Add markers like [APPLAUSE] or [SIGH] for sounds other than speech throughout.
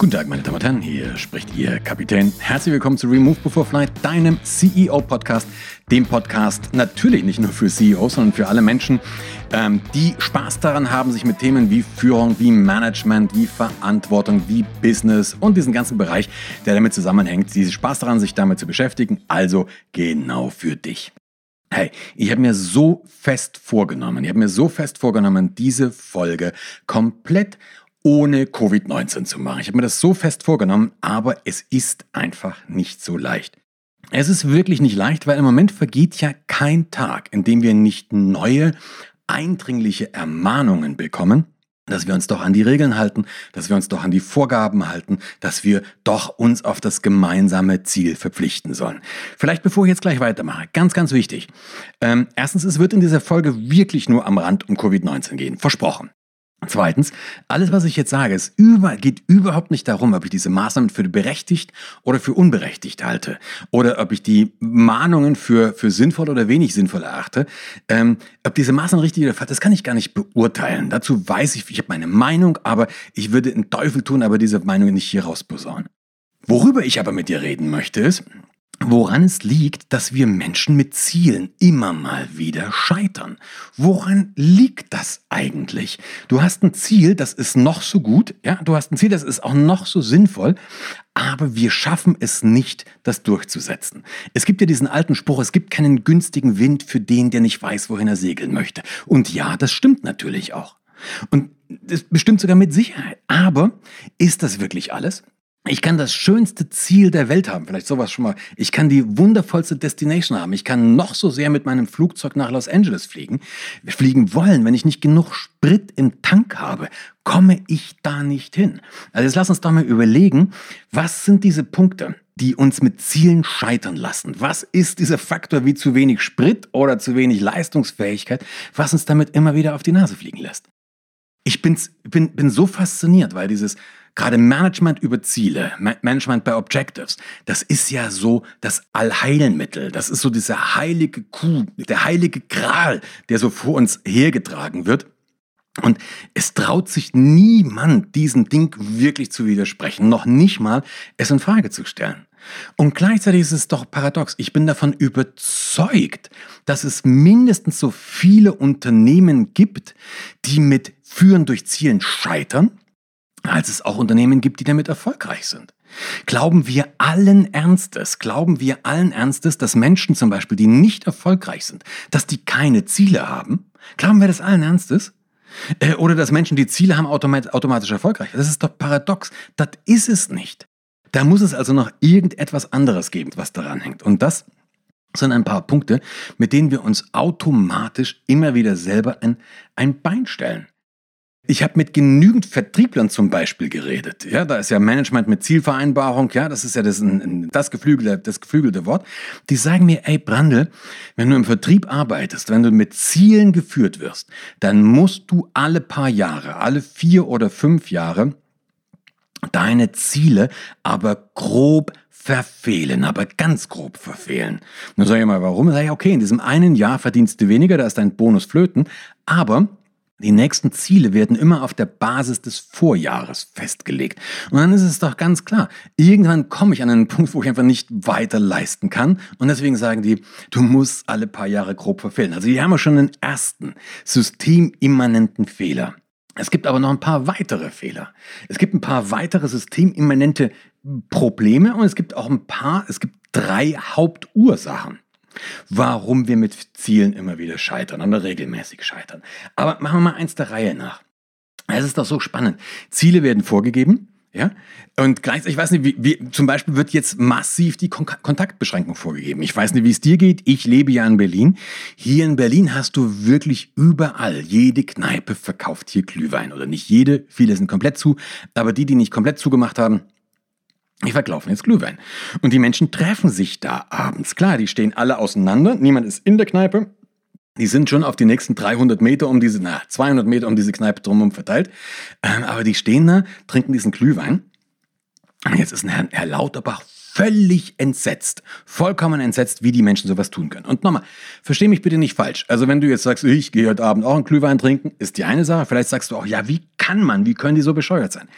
Guten Tag, meine Damen und Herren, hier spricht Ihr Kapitän. Herzlich willkommen zu Remove Before Flight, deinem CEO-Podcast. Dem Podcast natürlich nicht nur für CEOs, sondern für alle Menschen, ähm, die Spaß daran haben, sich mit Themen wie Führung, wie Management, wie Verantwortung, wie Business und diesen ganzen Bereich, der damit zusammenhängt, die Spaß daran, sich damit zu beschäftigen. Also genau für dich. Hey, ich habe mir so fest vorgenommen, ich habe mir so fest vorgenommen, diese Folge komplett ohne Covid-19 zu machen. Ich habe mir das so fest vorgenommen, aber es ist einfach nicht so leicht. Es ist wirklich nicht leicht, weil im Moment vergeht ja kein Tag, in dem wir nicht neue, eindringliche Ermahnungen bekommen, dass wir uns doch an die Regeln halten, dass wir uns doch an die Vorgaben halten, dass wir doch uns auf das gemeinsame Ziel verpflichten sollen. Vielleicht bevor ich jetzt gleich weitermache, ganz, ganz wichtig. Ähm, erstens, es wird in dieser Folge wirklich nur am Rand um Covid-19 gehen. Versprochen. Zweitens, alles, was ich jetzt sage, es über, geht überhaupt nicht darum, ob ich diese Maßnahmen für berechtigt oder für unberechtigt halte oder ob ich die Mahnungen für, für sinnvoll oder wenig sinnvoll erachte. Ähm, ob diese Maßnahmen richtig oder falsch, das kann ich gar nicht beurteilen. Dazu weiß ich, ich habe meine Meinung, aber ich würde einen Teufel tun, aber diese Meinung nicht hier rausposaunen. Worüber ich aber mit dir reden möchte, ist, woran es liegt, dass wir Menschen mit Zielen immer mal wieder scheitern. Woran liegt das eigentlich? Du hast ein Ziel, das ist noch so gut, ja, du hast ein Ziel, das ist auch noch so sinnvoll, aber wir schaffen es nicht, das durchzusetzen. Es gibt ja diesen alten Spruch, es gibt keinen günstigen Wind für den, der nicht weiß, wohin er segeln möchte. Und ja, das stimmt natürlich auch. Und das bestimmt sogar mit Sicherheit. Aber ist das wirklich alles? Ich kann das schönste Ziel der Welt haben, vielleicht sowas schon mal. Ich kann die wundervollste Destination haben. Ich kann noch so sehr mit meinem Flugzeug nach Los Angeles fliegen. Wir fliegen wollen, wenn ich nicht genug Sprit im Tank habe, komme ich da nicht hin. Also jetzt lass uns doch mal überlegen, was sind diese Punkte, die uns mit Zielen scheitern lassen? Was ist dieser Faktor wie zu wenig Sprit oder zu wenig Leistungsfähigkeit, was uns damit immer wieder auf die Nase fliegen lässt? Ich bin's, bin, bin so fasziniert, weil dieses Gerade Management über Ziele, Management bei Objectives, das ist ja so das Allheilmittel. Das ist so dieser heilige Kuh, der heilige Gral, der so vor uns hergetragen wird. Und es traut sich niemand, diesem Ding wirklich zu widersprechen, noch nicht mal es in Frage zu stellen. Und gleichzeitig ist es doch paradox. Ich bin davon überzeugt, dass es mindestens so viele Unternehmen gibt, die mit Führen durch Zielen scheitern als es auch Unternehmen gibt, die damit erfolgreich sind. Glauben wir allen Ernstes, glauben wir allen Ernstes, dass Menschen zum Beispiel, die nicht erfolgreich sind, dass die keine Ziele haben? Glauben wir das allen Ernstes? Äh, oder dass Menschen, die Ziele haben, automatisch erfolgreich? Das ist doch paradox. Das ist es nicht. Da muss es also noch irgendetwas anderes geben, was daran hängt. Und das sind ein paar Punkte, mit denen wir uns automatisch immer wieder selber ein, ein Bein stellen. Ich habe mit genügend Vertrieblern zum Beispiel geredet. Ja, da ist ja Management mit Zielvereinbarung, ja, das ist ja das, das, geflügelte, das geflügelte Wort. Die sagen mir, ey Brandl, wenn du im Vertrieb arbeitest, wenn du mit Zielen geführt wirst, dann musst du alle paar Jahre, alle vier oder fünf Jahre deine Ziele aber grob verfehlen, aber ganz grob verfehlen. Dann sage ich mal, warum? Sag ich, okay, in diesem einen Jahr verdienst du weniger, da ist dein Bonus flöten, aber die nächsten Ziele werden immer auf der Basis des Vorjahres festgelegt. Und dann ist es doch ganz klar, irgendwann komme ich an einen Punkt, wo ich einfach nicht weiter leisten kann. Und deswegen sagen die, du musst alle paar Jahre grob verfehlen. Also hier haben wir schon einen ersten systemimmanenten Fehler. Es gibt aber noch ein paar weitere Fehler. Es gibt ein paar weitere systemimmanente Probleme und es gibt auch ein paar, es gibt drei Hauptursachen warum wir mit Zielen immer wieder scheitern oder regelmäßig scheitern. Aber machen wir mal eins der Reihe nach. Es ist doch so spannend. Ziele werden vorgegeben, ja, und gleichzeitig, ich weiß nicht, wie, wie, zum Beispiel wird jetzt massiv die Kon Kontaktbeschränkung vorgegeben. Ich weiß nicht, wie es dir geht. Ich lebe ja in Berlin. Hier in Berlin hast du wirklich überall, jede Kneipe verkauft hier Glühwein. Oder nicht jede, viele sind komplett zu. Aber die, die nicht komplett zugemacht haben, die verkaufen jetzt Glühwein. Und die Menschen treffen sich da abends. Klar, die stehen alle auseinander. Niemand ist in der Kneipe. Die sind schon auf die nächsten 300 Meter um diese, na, 200 Meter um diese Kneipe drumherum verteilt. Ähm, aber die stehen da, trinken diesen Glühwein. Und jetzt ist Herr, Herr Lauterbach völlig entsetzt. Vollkommen entsetzt, wie die Menschen sowas tun können. Und nochmal, versteh mich bitte nicht falsch. Also wenn du jetzt sagst, ich gehe heute Abend auch einen Glühwein trinken, ist die eine Sache. Vielleicht sagst du auch, ja, wie kann man, wie können die so bescheuert sein?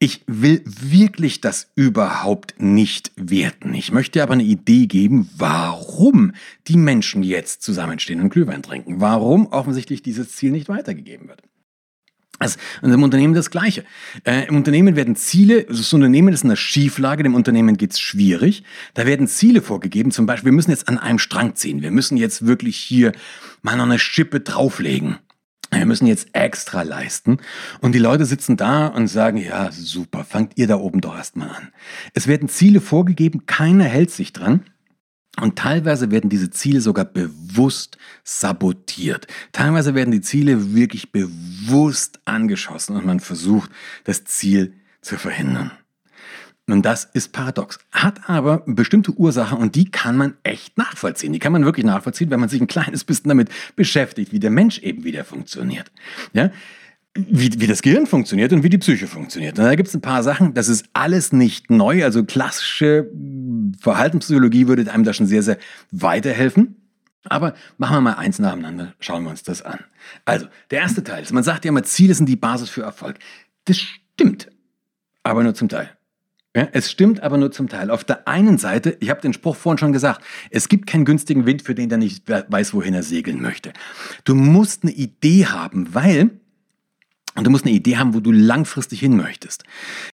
Ich will wirklich das überhaupt nicht werten. Ich möchte aber eine Idee geben, warum die Menschen jetzt zusammenstehen und Glühwein trinken. Warum offensichtlich dieses Ziel nicht weitergegeben wird. Also in einem Unternehmen das Gleiche. Äh, Im Unternehmen werden Ziele, also das Unternehmen ist in einer Schieflage, dem Unternehmen geht's schwierig. Da werden Ziele vorgegeben, zum Beispiel, wir müssen jetzt an einem Strang ziehen. Wir müssen jetzt wirklich hier mal noch eine Schippe drauflegen. Wir müssen jetzt extra leisten. Und die Leute sitzen da und sagen, ja, super, fangt ihr da oben doch erstmal an. Es werden Ziele vorgegeben, keiner hält sich dran. Und teilweise werden diese Ziele sogar bewusst sabotiert. Teilweise werden die Ziele wirklich bewusst angeschossen und man versucht, das Ziel zu verhindern. Und das ist paradox. Hat aber bestimmte Ursachen und die kann man echt nachvollziehen. Die kann man wirklich nachvollziehen, wenn man sich ein kleines bisschen damit beschäftigt, wie der Mensch eben wieder funktioniert. Ja? wie, wie das Gehirn funktioniert und wie die Psyche funktioniert. Und da gibt es ein paar Sachen, das ist alles nicht neu. Also klassische Verhaltenspsychologie würde einem da schon sehr, sehr weiterhelfen. Aber machen wir mal eins nacheinander, schauen wir uns das an. Also, der erste Teil ist, man sagt ja immer, Ziele sind die Basis für Erfolg. Das stimmt, aber nur zum Teil. Ja, es stimmt aber nur zum Teil. Auf der einen Seite, ich habe den Spruch vorhin schon gesagt, es gibt keinen günstigen Wind für den, der nicht weiß, wohin er segeln möchte. Du musst eine Idee haben, weil und du musst eine Idee haben, wo du langfristig hin möchtest.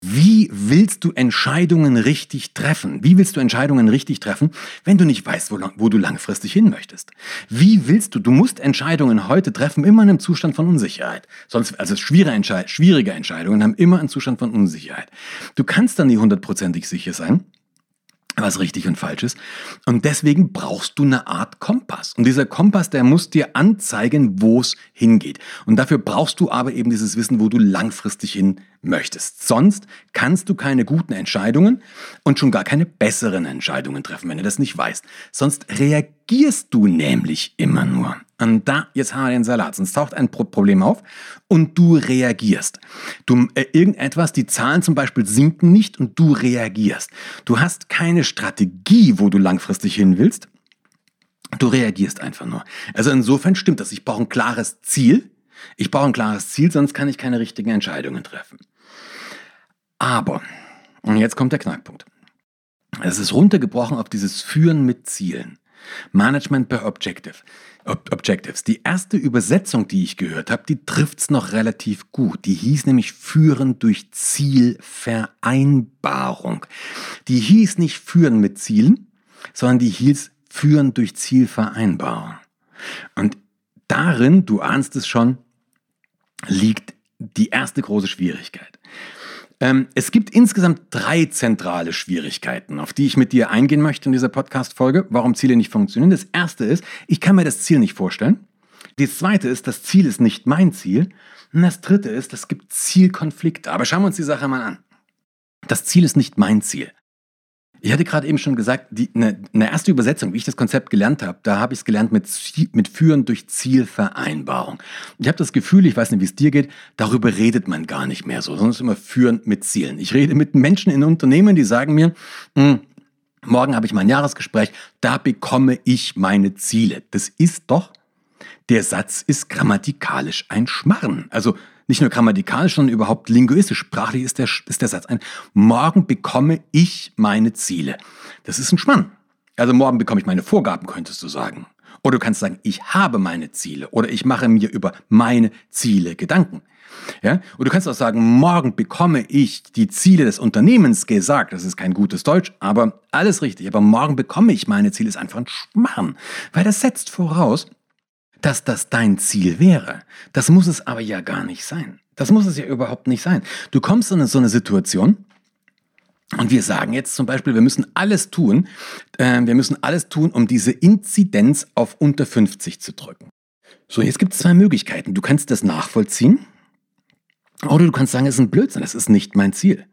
Wie willst du Entscheidungen richtig treffen? Wie willst du Entscheidungen richtig treffen, wenn du nicht weißt, wo, wo, du langfristig hin möchtest? Wie willst du, du musst Entscheidungen heute treffen, immer in einem Zustand von Unsicherheit. Sonst, also schwierige, Entscheid schwierige Entscheidungen haben immer einen Zustand von Unsicherheit. Du kannst dann nie hundertprozentig sicher sein was richtig und falsch ist. Und deswegen brauchst du eine Art Kompass. Und dieser Kompass, der muss dir anzeigen, wo es hingeht. Und dafür brauchst du aber eben dieses Wissen, wo du langfristig hin möchtest. Sonst kannst du keine guten Entscheidungen und schon gar keine besseren Entscheidungen treffen, wenn du das nicht weißt. Sonst reagierst du nämlich immer nur. Und da, jetzt haben wir den Salat. Sonst taucht ein Problem auf und du reagierst. Du, äh, irgendetwas, die Zahlen zum Beispiel sinken nicht und du reagierst. Du hast keine Strategie, wo du langfristig hin willst. Du reagierst einfach nur. Also insofern stimmt das. Ich brauche ein klares Ziel. Ich brauche ein klares Ziel, sonst kann ich keine richtigen Entscheidungen treffen. Aber, und jetzt kommt der Knackpunkt. Es ist runtergebrochen auf dieses Führen mit Zielen. Management per Objective. Ob Objectives. Die erste Übersetzung, die ich gehört habe, die trifft's noch relativ gut. Die hieß nämlich Führen durch Zielvereinbarung. Die hieß nicht Führen mit Zielen, sondern die hieß Führen durch Zielvereinbarung. Und darin, du ahnst es schon, liegt die erste große Schwierigkeit. Ähm, es gibt insgesamt drei zentrale Schwierigkeiten, auf die ich mit dir eingehen möchte in dieser Podcast-Folge, warum Ziele nicht funktionieren. Das erste ist, ich kann mir das Ziel nicht vorstellen. Das zweite ist, das Ziel ist nicht mein Ziel. Und das dritte ist, es gibt Zielkonflikte. Aber schauen wir uns die Sache mal an. Das Ziel ist nicht mein Ziel. Ich hatte gerade eben schon gesagt, eine, eine, erste Übersetzung, wie ich das Konzept gelernt habe, da habe ich es gelernt mit, mit Führen durch Zielvereinbarung. Ich habe das Gefühl, ich weiß nicht, wie es dir geht, darüber redet man gar nicht mehr so, sondern es ist immer Führen mit Zielen. Ich rede mit Menschen in Unternehmen, die sagen mir, hm, morgen habe ich mein Jahresgespräch, da bekomme ich meine Ziele. Das ist doch, der Satz ist grammatikalisch ein Schmarren. Also nicht nur grammatikalisch, sondern überhaupt linguistisch, sprachlich ist der, ist der Satz ein, morgen bekomme ich meine Ziele. Das ist ein Schmann. Also morgen bekomme ich meine Vorgaben, könntest du sagen. Oder du kannst sagen, ich habe meine Ziele oder ich mache mir über meine Ziele Gedanken. Ja? Und du kannst auch sagen, morgen bekomme ich die Ziele des Unternehmens gesagt. Das ist kein gutes Deutsch, aber alles richtig. Aber morgen bekomme ich meine Ziele ist einfach ein Schmarrn. Weil das setzt voraus, dass das dein Ziel wäre. Das muss es aber ja gar nicht sein. Das muss es ja überhaupt nicht sein. Du kommst in so eine Situation, und wir sagen jetzt zum Beispiel, wir müssen alles tun, äh, wir müssen alles tun, um diese Inzidenz auf unter 50 zu drücken. So, jetzt gibt es zwei Möglichkeiten. Du kannst das nachvollziehen oder du kannst sagen, es ist ein Blödsinn, das ist nicht mein Ziel.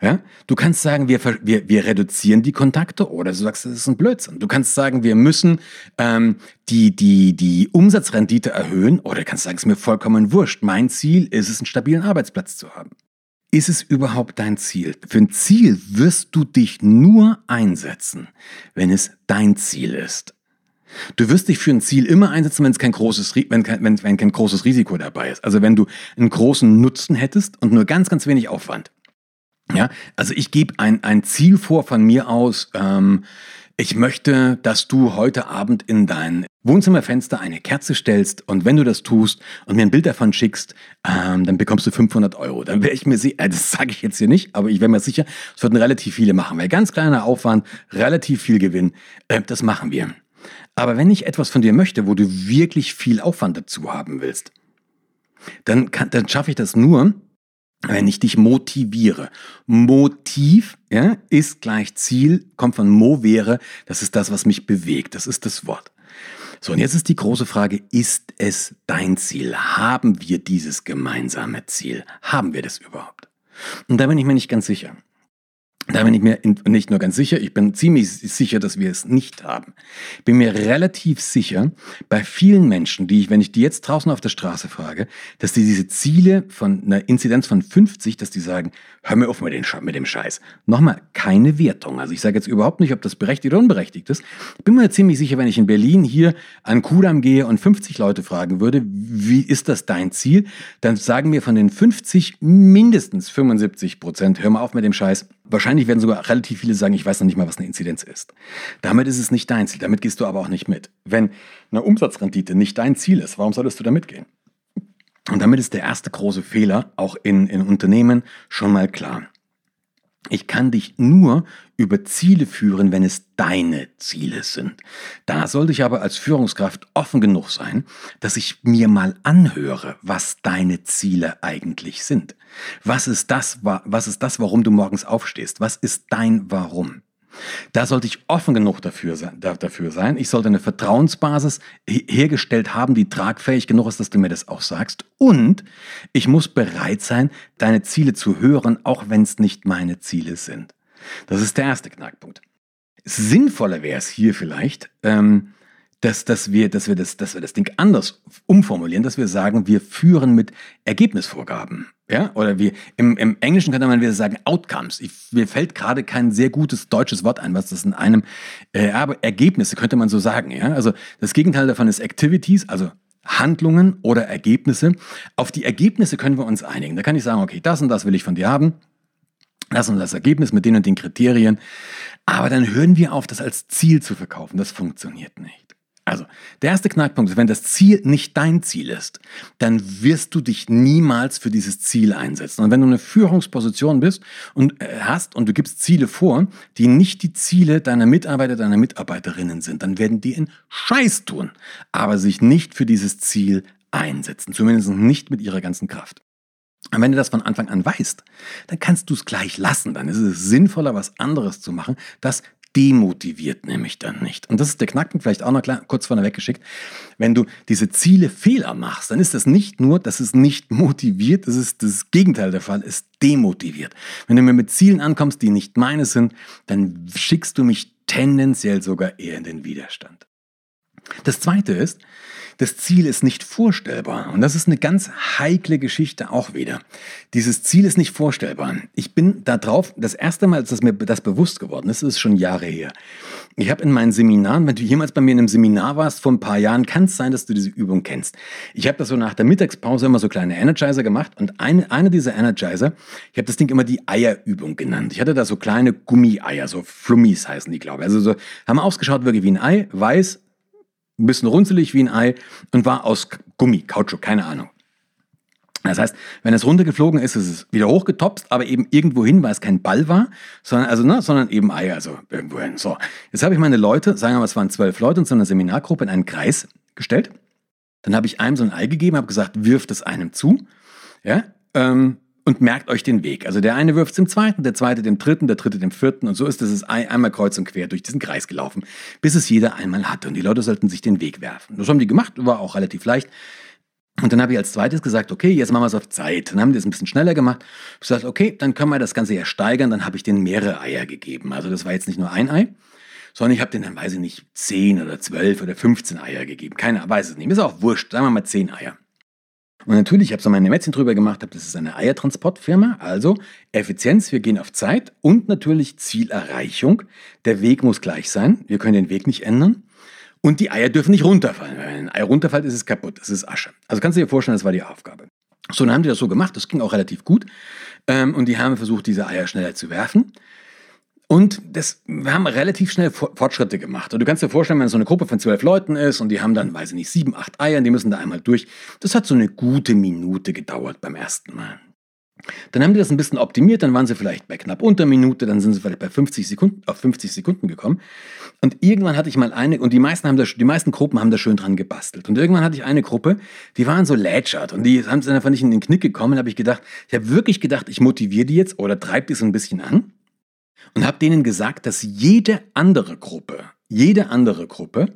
Ja? Du kannst sagen, wir, wir, wir reduzieren die Kontakte oder du sagst, das ist ein Blödsinn. Du kannst sagen, wir müssen ähm, die, die, die Umsatzrendite erhöhen oder du kannst sagen, es ist mir vollkommen wurscht. Mein Ziel ist es, einen stabilen Arbeitsplatz zu haben. Ist es überhaupt dein Ziel? Für ein Ziel wirst du dich nur einsetzen, wenn es dein Ziel ist. Du wirst dich für ein Ziel immer einsetzen, wenn es kein großes, wenn wenn, wenn kein großes Risiko dabei ist. Also wenn du einen großen Nutzen hättest und nur ganz, ganz wenig Aufwand. Ja, also ich gebe ein, ein Ziel vor von mir aus. Ähm, ich möchte, dass du heute Abend in dein Wohnzimmerfenster eine Kerze stellst und wenn du das tust und mir ein Bild davon schickst, ähm, dann bekommst du 500 Euro. Dann wäre ich mir sicher, äh, das sage ich jetzt hier nicht, aber ich wäre mir sicher, es würden relativ viele machen, weil ganz kleiner Aufwand, relativ viel Gewinn, äh, das machen wir. Aber wenn ich etwas von dir möchte, wo du wirklich viel Aufwand dazu haben willst, dann, dann schaffe ich das nur, wenn ich dich motiviere. Motiv ja, ist gleich Ziel, kommt von movere, das ist das, was mich bewegt, das ist das Wort. So, und jetzt ist die große Frage, ist es dein Ziel? Haben wir dieses gemeinsame Ziel? Haben wir das überhaupt? Und da bin ich mir nicht ganz sicher. Da bin ich mir nicht nur ganz sicher, ich bin ziemlich sicher, dass wir es nicht haben. Ich bin mir relativ sicher, bei vielen Menschen, die ich, wenn ich die jetzt draußen auf der Straße frage, dass die diese Ziele von einer Inzidenz von 50, dass die sagen, hör mir auf mit, den, mit dem Scheiß. Nochmal, keine Wertung. Also ich sage jetzt überhaupt nicht, ob das berechtigt oder unberechtigt ist. Ich bin mir ziemlich sicher, wenn ich in Berlin hier an Kudam gehe und 50 Leute fragen würde, wie ist das dein Ziel, dann sagen mir von den 50 mindestens 75 Prozent, hör mal auf mit dem Scheiß, Wahrscheinlich werden sogar relativ viele sagen, ich weiß noch nicht mal, was eine Inzidenz ist. Damit ist es nicht dein Ziel, damit gehst du aber auch nicht mit. Wenn eine Umsatzrendite nicht dein Ziel ist, warum solltest du da mitgehen? Und damit ist der erste große Fehler auch in, in Unternehmen schon mal klar. Ich kann dich nur über Ziele führen, wenn es deine Ziele sind. Da sollte ich aber als Führungskraft offen genug sein, dass ich mir mal anhöre, was deine Ziele eigentlich sind. Was ist das, was ist das, warum du morgens aufstehst? Was ist dein Warum? Da sollte ich offen genug dafür sein. Ich sollte eine Vertrauensbasis hergestellt haben, die tragfähig genug ist, dass du mir das auch sagst. Und ich muss bereit sein, deine Ziele zu hören, auch wenn es nicht meine Ziele sind. Das ist der erste Knackpunkt. Sinnvoller wäre es hier vielleicht, ähm, dass, dass, wir, dass, wir das, dass wir das Ding anders umformulieren, dass wir sagen, wir führen mit Ergebnisvorgaben. Ja? Oder wir, im, im Englischen könnte man wieder sagen Outcomes. Ich, mir fällt gerade kein sehr gutes deutsches Wort ein, was das in einem, äh, aber Ergebnisse könnte man so sagen. Ja? Also das Gegenteil davon ist Activities, also Handlungen oder Ergebnisse. Auf die Ergebnisse können wir uns einigen. Da kann ich sagen, okay, das und das will ich von dir haben. Das und das Ergebnis mit den und den Kriterien. Aber dann hören wir auf, das als Ziel zu verkaufen. Das funktioniert nicht. Also, der erste Knackpunkt ist, wenn das Ziel nicht dein Ziel ist, dann wirst du dich niemals für dieses Ziel einsetzen. Und wenn du eine Führungsposition bist und äh, hast und du gibst Ziele vor, die nicht die Ziele deiner Mitarbeiter, deiner Mitarbeiterinnen sind, dann werden die einen Scheiß tun, aber sich nicht für dieses Ziel einsetzen. Zumindest nicht mit ihrer ganzen Kraft. Und wenn du das von Anfang an weißt, dann kannst du es gleich lassen. Dann ist es sinnvoller, was anderes zu machen, das demotiviert nämlich dann nicht. Und das ist der Knackpunkt, vielleicht auch noch klar, kurz vorne weggeschickt. Wenn du diese Ziele Fehler machst, dann ist das nicht nur, dass es nicht motiviert, das ist das Gegenteil der Fall, es demotiviert. Wenn du mir mit Zielen ankommst, die nicht meine sind, dann schickst du mich tendenziell sogar eher in den Widerstand. Das zweite ist, das Ziel ist nicht vorstellbar. Und das ist eine ganz heikle Geschichte auch wieder. Dieses Ziel ist nicht vorstellbar. Ich bin da drauf, das erste Mal, als mir das bewusst geworden ist, ist schon Jahre her. Ich habe in meinen Seminaren, wenn du jemals bei mir in einem Seminar warst vor ein paar Jahren, kann es sein, dass du diese Übung kennst. Ich habe das so nach der Mittagspause immer so kleine Energizer gemacht und eine, eine dieser Energizer, ich habe das Ding immer die Eierübung genannt. Ich hatte da so kleine Gummieier, so Flummis heißen die, glaube ich. Also so, haben ausgeschaut wirklich wie ein Ei, weiß, ein bisschen runzelig wie ein Ei und war aus Gummi, Kautschuk, keine Ahnung. Das heißt, wenn es runtergeflogen ist, ist es wieder hochgetopst, aber eben irgendwo hin, weil es kein Ball war, sondern, also, ne, sondern eben Ei, also irgendwo hin. So, jetzt habe ich meine Leute, sagen wir mal, es waren zwölf Leute in so einer Seminargruppe in einen Kreis gestellt. Dann habe ich einem so ein Ei gegeben, habe gesagt, wirft es einem zu. Ja, ähm, und merkt euch den Weg. Also der eine wirft es dem zweiten, der zweite dem dritten, der dritte dem vierten und so ist es einmal kreuz und quer durch diesen Kreis gelaufen, bis es jeder einmal hatte und die Leute sollten sich den Weg werfen. Das haben die gemacht, war auch relativ leicht. Und dann habe ich als zweites gesagt, okay, jetzt machen wir es auf Zeit. Dann haben die es ein bisschen schneller gemacht. Ich gesagt, okay, dann können wir das Ganze ja steigern. Dann habe ich denen mehrere Eier gegeben. Also das war jetzt nicht nur ein Ei, sondern ich habe denen dann, weiß ich nicht, 10 oder 12 oder 15 Eier gegeben. Keiner weiß es nicht. Ist auch wurscht. Sagen wir mal 10 Eier. Und natürlich, ich habe so meine Mätzchen drüber gemacht, das ist eine Eiertransportfirma, also Effizienz, wir gehen auf Zeit und natürlich Zielerreichung. Der Weg muss gleich sein, wir können den Weg nicht ändern. Und die Eier dürfen nicht runterfallen. Wenn ein Ei runterfällt, ist es kaputt, es ist Asche. Also kannst du dir vorstellen, das war die Aufgabe. So, dann haben die das so gemacht, das ging auch relativ gut. Ähm, und die haben versucht, diese Eier schneller zu werfen. Und das, wir haben relativ schnell Fortschritte gemacht. Und du kannst dir vorstellen, wenn es so eine Gruppe von zwölf Leuten ist und die haben dann, weiß ich nicht, sieben, acht Eier, die müssen da einmal durch. Das hat so eine gute Minute gedauert beim ersten Mal. Dann haben die das ein bisschen optimiert, dann waren sie vielleicht bei knapp unter Minute, dann sind sie vielleicht bei 50 Sekunden, auf 50 Sekunden gekommen. Und irgendwann hatte ich mal eine, und die meisten, haben das, die meisten Gruppen haben da schön dran gebastelt. Und irgendwann hatte ich eine Gruppe, die waren so lätschert und die haben dann einfach nicht in den Knick gekommen. Da habe ich gedacht, ich habe wirklich gedacht, ich motiviere die jetzt oder treibe die so ein bisschen an und habe denen gesagt, dass jede andere Gruppe, jede andere Gruppe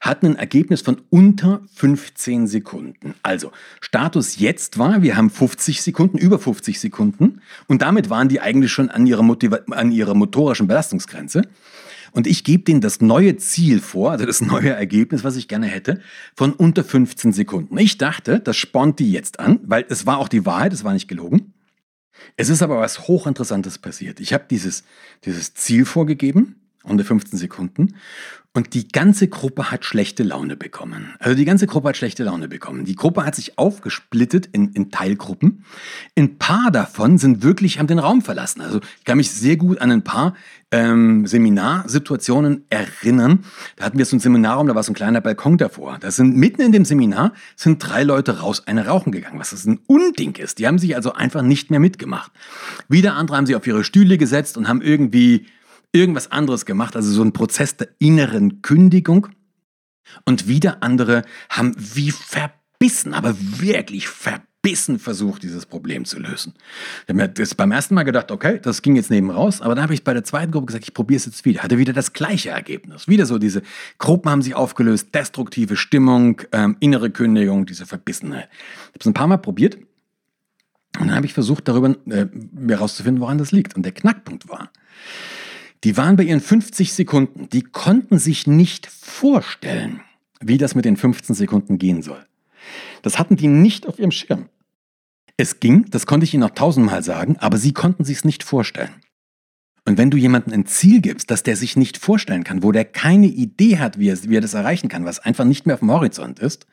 hatten ein Ergebnis von unter 15 Sekunden. Also Status jetzt war, wir haben 50 Sekunden, über 50 Sekunden und damit waren die eigentlich schon an ihrer, Motiva an ihrer motorischen Belastungsgrenze. Und ich gebe denen das neue Ziel vor, also das neue Ergebnis, was ich gerne hätte, von unter 15 Sekunden. Ich dachte, das spornt die jetzt an, weil es war auch die Wahrheit, es war nicht gelogen. Es ist aber was Hochinteressantes passiert. Ich habe dieses, dieses Ziel vorgegeben, unter 15 Sekunden, und die ganze Gruppe hat schlechte Laune bekommen. Also die ganze Gruppe hat schlechte Laune bekommen. Die Gruppe hat sich aufgesplittet in, in Teilgruppen. Ein paar davon sind wirklich, haben den Raum verlassen. Also ich kann mich sehr gut an ein paar ähm, Seminarsituationen erinnern. Da hatten wir so ein Seminarraum, da war so ein kleiner Balkon davor. Da sind mitten in dem Seminar sind drei Leute raus, eine rauchen gegangen, was das ein Unding ist. Die haben sich also einfach nicht mehr mitgemacht. Wieder andere haben sich auf ihre Stühle gesetzt und haben irgendwie irgendwas anderes gemacht, also so ein Prozess der inneren Kündigung. Und wieder andere haben wie verbissen, aber wirklich verbissen versucht, dieses Problem zu lösen. Ich habe mir das beim ersten Mal gedacht, okay, das ging jetzt neben raus, aber dann habe ich bei der zweiten Gruppe gesagt, ich probiere es jetzt wieder. Hatte wieder das gleiche Ergebnis. Wieder so diese Gruppen haben sich aufgelöst, destruktive Stimmung, ähm, innere Kündigung, diese Verbissenheit. Ich habe es ein paar Mal probiert und dann habe ich versucht, darüber äh, herauszufinden, woran das liegt. Und der Knackpunkt war, die waren bei ihren 50 Sekunden. Die konnten sich nicht vorstellen, wie das mit den 15 Sekunden gehen soll. Das hatten die nicht auf ihrem Schirm. Es ging, das konnte ich Ihnen noch tausendmal sagen, aber sie konnten sich es nicht vorstellen. Und wenn du jemandem ein Ziel gibst, das der sich nicht vorstellen kann, wo der keine Idee hat, wie er, wie er das erreichen kann, was einfach nicht mehr auf dem Horizont ist,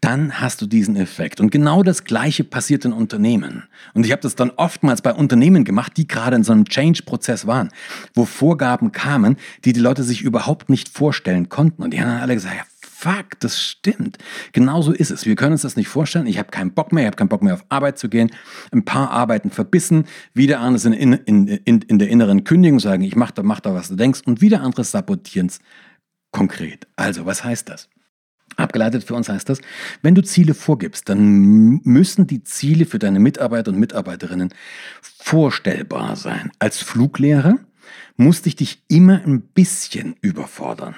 dann hast du diesen Effekt. Und genau das Gleiche passiert in Unternehmen. Und ich habe das dann oftmals bei Unternehmen gemacht, die gerade in so einem Change-Prozess waren, wo Vorgaben kamen, die die Leute sich überhaupt nicht vorstellen konnten. Und die haben dann alle gesagt, ja, fuck, das stimmt. Genauso ist es. Wir können uns das nicht vorstellen. Ich habe keinen Bock mehr, ich habe keinen Bock mehr auf Arbeit zu gehen. Ein paar arbeiten verbissen, wieder andere sind in, in, in, in der inneren Kündigung, sagen, ich mach da, mach da, was du denkst. Und wieder andere sabotieren es konkret. Also, was heißt das? Abgeleitet für uns heißt das, wenn du Ziele vorgibst, dann müssen die Ziele für deine Mitarbeiter und Mitarbeiterinnen vorstellbar sein. Als Fluglehrer musste ich dich immer ein bisschen überfordern.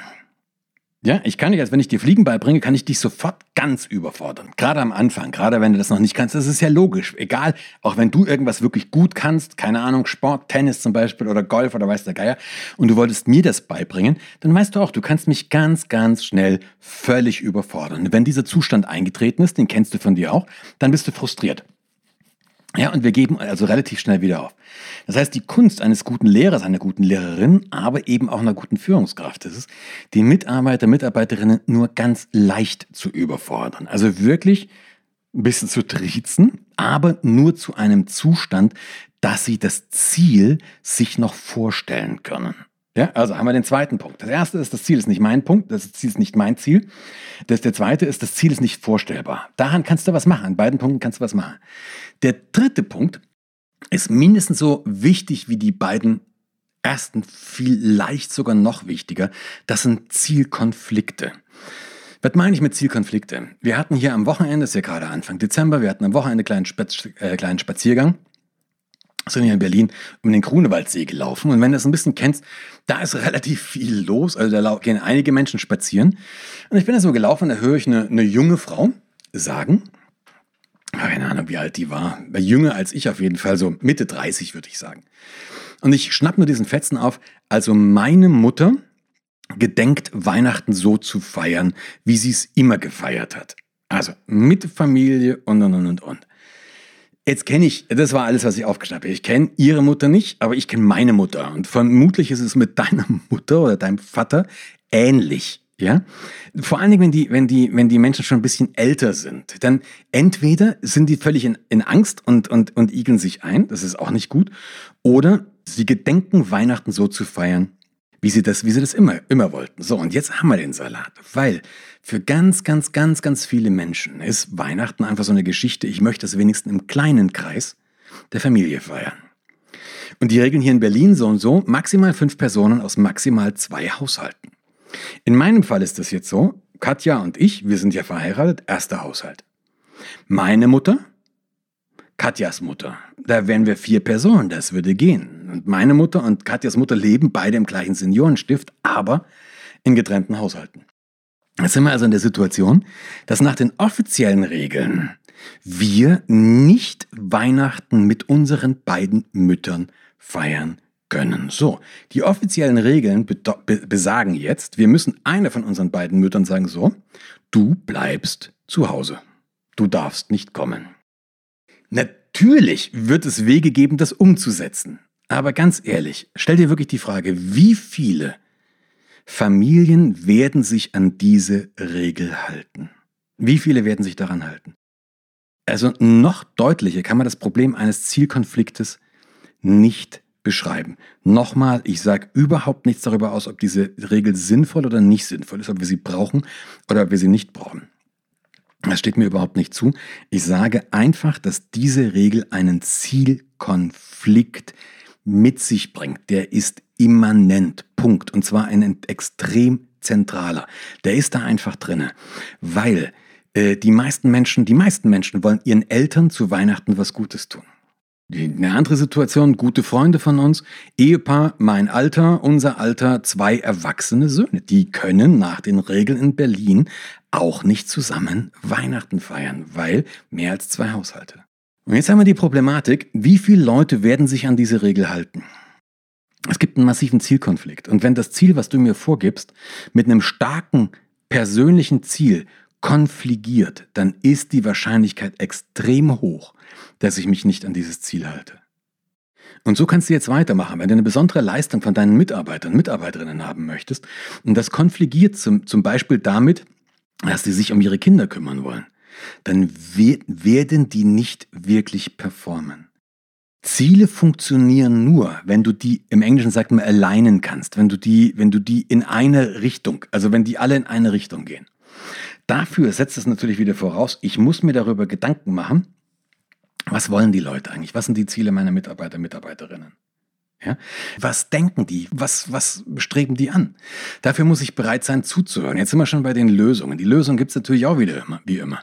Ja, ich kann dich, als wenn ich dir Fliegen beibringe, kann ich dich sofort ganz überfordern. Gerade am Anfang, gerade wenn du das noch nicht kannst, das ist ja logisch. Egal, auch wenn du irgendwas wirklich gut kannst, keine Ahnung, Sport, Tennis zum Beispiel oder Golf oder weiß der Geier, und du wolltest mir das beibringen, dann weißt du auch, du kannst mich ganz, ganz schnell völlig überfordern. Wenn dieser Zustand eingetreten ist, den kennst du von dir auch, dann bist du frustriert. Ja, und wir geben also relativ schnell wieder auf. Das heißt, die Kunst eines guten Lehrers, einer guten Lehrerin, aber eben auch einer guten Führungskraft ist es, die Mitarbeiter, Mitarbeiterinnen nur ganz leicht zu überfordern. Also wirklich ein bisschen zu triezen, aber nur zu einem Zustand, dass sie das Ziel sich noch vorstellen können. Ja, also haben wir den zweiten Punkt. Das erste ist, das Ziel ist nicht mein Punkt, das Ziel ist nicht mein Ziel. Das, der zweite ist, das Ziel ist nicht vorstellbar. Daran kannst du was machen. An beiden Punkten kannst du was machen. Der dritte Punkt ist mindestens so wichtig wie die beiden ersten, vielleicht sogar noch wichtiger. Das sind Zielkonflikte. Was meine ich mit Zielkonflikte? Wir hatten hier am Wochenende, das ist ja gerade Anfang Dezember, wir hatten am Wochenende einen kleinen, Spaz äh, kleinen Spaziergang sind hier in Berlin um den Grunewaldsee gelaufen. Und wenn du das ein bisschen kennst, da ist [LAUGHS] relativ viel los. Also da gehen einige Menschen spazieren. Und ich bin da so gelaufen, da höre ich eine, eine junge Frau sagen, keine Ahnung, wie alt die war, jünger als ich auf jeden Fall, so Mitte 30 würde ich sagen. Und ich schnapp nur diesen Fetzen auf. Also meine Mutter gedenkt, Weihnachten so zu feiern, wie sie es immer gefeiert hat. Also mit Familie und und und und. Jetzt kenne ich, das war alles, was ich aufgeschnappt habe. Ich kenne ihre Mutter nicht, aber ich kenne meine Mutter. Und vermutlich ist es mit [LAUGHS] deiner Mutter oder deinem Vater ähnlich. Ja, vor allen Dingen, wenn die, wenn die, wenn die Menschen schon ein bisschen älter sind, dann entweder sind die völlig in, in Angst und, und, und igeln sich ein, das ist auch nicht gut, oder sie gedenken Weihnachten so zu feiern, wie sie das, wie sie das immer, immer wollten. So, und jetzt haben wir den Salat, weil für ganz, ganz, ganz, ganz viele Menschen ist Weihnachten einfach so eine Geschichte, ich möchte es wenigstens im kleinen Kreis der Familie feiern. Und die Regeln hier in Berlin so und so, maximal fünf Personen aus maximal zwei Haushalten. In meinem Fall ist das jetzt so, Katja und ich, wir sind ja verheiratet, erster Haushalt. Meine Mutter, Katjas Mutter, da wären wir vier Personen, das würde gehen. Und meine Mutter und Katjas Mutter leben beide im gleichen Seniorenstift, aber in getrennten Haushalten. Jetzt sind wir also in der Situation, dass nach den offiziellen Regeln wir nicht Weihnachten mit unseren beiden Müttern feiern können. So, die offiziellen Regeln besagen jetzt, wir müssen einer von unseren beiden Müttern sagen, so, du bleibst zu Hause. Du darfst nicht kommen. Natürlich wird es Wege geben, das umzusetzen. Aber ganz ehrlich, stell dir wirklich die Frage, wie viele Familien werden sich an diese Regel halten? Wie viele werden sich daran halten? Also noch deutlicher kann man das Problem eines Zielkonfliktes nicht beschreiben. Nochmal, ich sage überhaupt nichts darüber aus, ob diese Regel sinnvoll oder nicht sinnvoll ist, ob wir sie brauchen oder ob wir sie nicht brauchen. Das steht mir überhaupt nicht zu. Ich sage einfach, dass diese Regel einen Zielkonflikt mit sich bringt. Der ist immanent. Punkt. Und zwar ein extrem zentraler. Der ist da einfach drinne, weil äh, die meisten Menschen, die meisten Menschen wollen ihren Eltern zu Weihnachten was Gutes tun. Eine andere Situation, gute Freunde von uns, Ehepaar, mein Alter, unser Alter, zwei erwachsene Söhne. Die können nach den Regeln in Berlin auch nicht zusammen Weihnachten feiern, weil mehr als zwei Haushalte. Und jetzt haben wir die Problematik, wie viele Leute werden sich an diese Regel halten? Es gibt einen massiven Zielkonflikt. Und wenn das Ziel, was du mir vorgibst, mit einem starken persönlichen Ziel konfligiert, dann ist die Wahrscheinlichkeit extrem hoch, dass ich mich nicht an dieses Ziel halte. Und so kannst du jetzt weitermachen, wenn du eine besondere Leistung von deinen Mitarbeitern, Mitarbeiterinnen haben möchtest. Und das konfligiert zum, zum Beispiel damit, dass sie sich um ihre Kinder kümmern wollen. Dann werden die nicht wirklich performen. Ziele funktionieren nur, wenn du die, im Englischen sagt man, alignen kannst, wenn du die, wenn du die in eine Richtung, also wenn die alle in eine Richtung gehen. Dafür setzt es natürlich wieder voraus, ich muss mir darüber Gedanken machen, was wollen die Leute eigentlich? Was sind die Ziele meiner Mitarbeiter, Mitarbeiterinnen? Ja? Was denken die? Was, was streben die an? Dafür muss ich bereit sein zuzuhören. Jetzt sind wir schon bei den Lösungen. Die Lösung gibt es natürlich auch wieder immer, wie immer.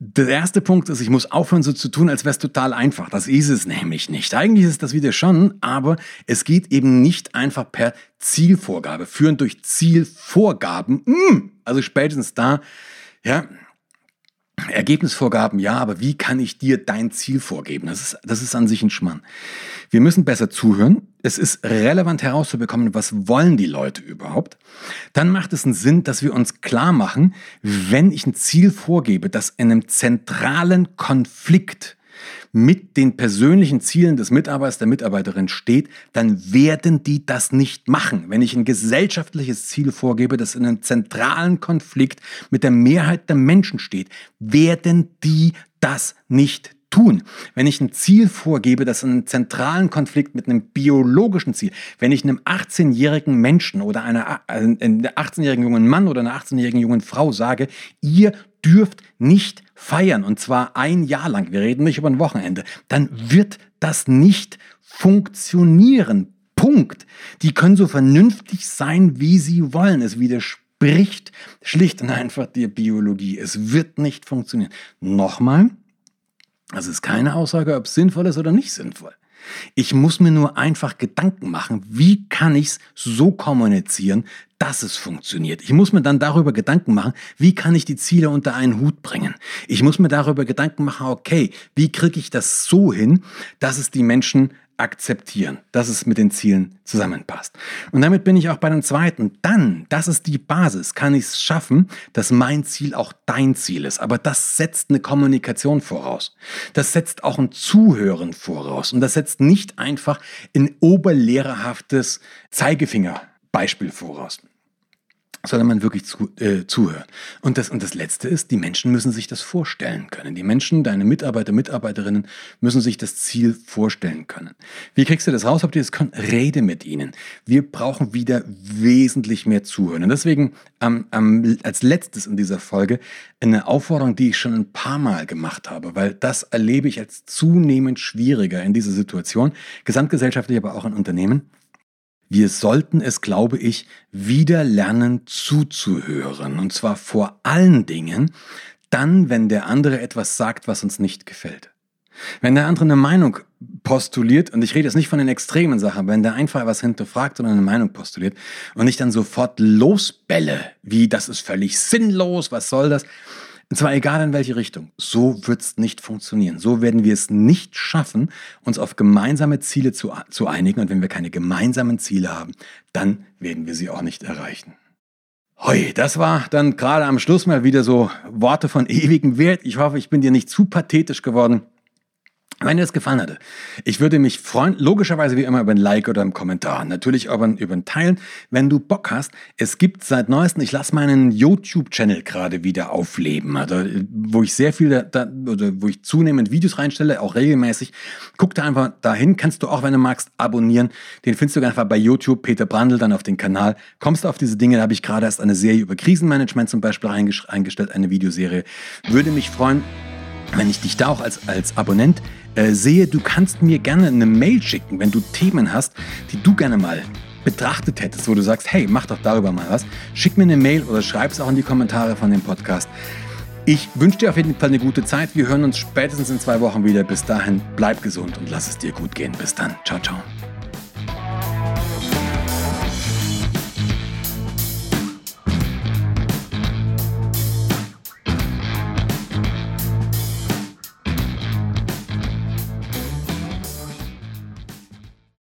Der erste Punkt ist, ich muss aufhören, so zu tun, als wäre es total einfach. Das ist es nämlich nicht. Eigentlich ist das wieder schon, aber es geht eben nicht einfach per Zielvorgabe. Führen durch Zielvorgaben, mh, hm, also spätestens da, ja, Ergebnisvorgaben, ja, aber wie kann ich dir dein Ziel vorgeben? Das ist, das ist an sich ein Schmann. Wir müssen besser zuhören. Es ist relevant herauszubekommen, was wollen die Leute überhaupt. Dann macht es einen Sinn, dass wir uns klar machen, wenn ich ein Ziel vorgebe, das in einem zentralen Konflikt mit den persönlichen Zielen des Mitarbeiters, der Mitarbeiterin steht, dann werden die das nicht machen. Wenn ich ein gesellschaftliches Ziel vorgebe, das in einem zentralen Konflikt mit der Mehrheit der Menschen steht, werden die das nicht tun. Wenn ich ein Ziel vorgebe, das einen zentralen Konflikt mit einem biologischen Ziel, wenn ich einem 18-jährigen Menschen oder einer, äh, einem 18-jährigen jungen Mann oder einer 18-jährigen jungen Frau sage, ihr dürft nicht feiern und zwar ein Jahr lang, wir reden nicht über ein Wochenende, dann wird das nicht funktionieren. Punkt. Die können so vernünftig sein, wie sie wollen. Es widerspricht schlicht und einfach der Biologie. Es wird nicht funktionieren. Nochmal, das ist keine Aussage, ob es sinnvoll ist oder nicht sinnvoll. Ich muss mir nur einfach Gedanken machen, wie kann ich es so kommunizieren, dass es funktioniert. Ich muss mir dann darüber Gedanken machen, wie kann ich die Ziele unter einen Hut bringen. Ich muss mir darüber Gedanken machen, okay, wie kriege ich das so hin, dass es die Menschen akzeptieren, dass es mit den Zielen zusammenpasst. Und damit bin ich auch bei dem zweiten. Dann, das ist die Basis, kann ich es schaffen, dass mein Ziel auch dein Ziel ist. Aber das setzt eine Kommunikation voraus. Das setzt auch ein Zuhören voraus. Und das setzt nicht einfach ein oberlehrerhaftes Zeigefingerbeispiel voraus. Sondern man wirklich zu, äh, zuhören. Und das, und das Letzte ist, die Menschen müssen sich das vorstellen können. Die Menschen, deine Mitarbeiter, Mitarbeiterinnen müssen sich das Ziel vorstellen können. Wie kriegst du das raus? Ob die das können? Rede mit ihnen. Wir brauchen wieder wesentlich mehr Zuhören. Und deswegen ähm, ähm, als letztes in dieser Folge eine Aufforderung, die ich schon ein paar Mal gemacht habe, weil das erlebe ich als zunehmend schwieriger in dieser Situation, gesamtgesellschaftlich, aber auch in Unternehmen wir sollten es, glaube ich, wieder lernen zuzuhören. Und zwar vor allen Dingen dann, wenn der andere etwas sagt, was uns nicht gefällt. Wenn der andere eine Meinung postuliert, und ich rede jetzt nicht von den extremen Sachen, wenn der einfach was hinterfragt oder eine Meinung postuliert und ich dann sofort losbälle, wie das ist völlig sinnlos, was soll das? Und zwar egal in welche Richtung. So wird es nicht funktionieren. So werden wir es nicht schaffen, uns auf gemeinsame Ziele zu, zu einigen. Und wenn wir keine gemeinsamen Ziele haben, dann werden wir sie auch nicht erreichen. Hoi, das war dann gerade am Schluss mal wieder so Worte von ewigem Wert. Ich hoffe, ich bin dir nicht zu pathetisch geworden. Wenn dir das gefallen hatte, ich würde mich freuen, logischerweise wie immer über ein Like oder einen Kommentar, natürlich auch über ein Teilen, wenn du Bock hast. Es gibt seit neuestem, ich lasse meinen YouTube-Channel gerade wieder aufleben, also, wo ich sehr viel, da, da, wo ich zunehmend Videos reinstelle, auch regelmäßig. Guck da einfach dahin, kannst du auch, wenn du magst, abonnieren. Den findest du einfach bei YouTube, Peter Brandl, dann auf den Kanal. Kommst du auf diese Dinge, da habe ich gerade erst eine Serie über Krisenmanagement zum Beispiel eingestellt, eine Videoserie. Würde mich freuen, wenn ich dich da auch als, als Abonnent äh, sehe, du kannst mir gerne eine Mail schicken, wenn du Themen hast, die du gerne mal betrachtet hättest, wo du sagst, hey, mach doch darüber mal was. Schick mir eine Mail oder schreib es auch in die Kommentare von dem Podcast. Ich wünsche dir auf jeden Fall eine gute Zeit. Wir hören uns spätestens in zwei Wochen wieder. Bis dahin, bleib gesund und lass es dir gut gehen. Bis dann. Ciao, ciao.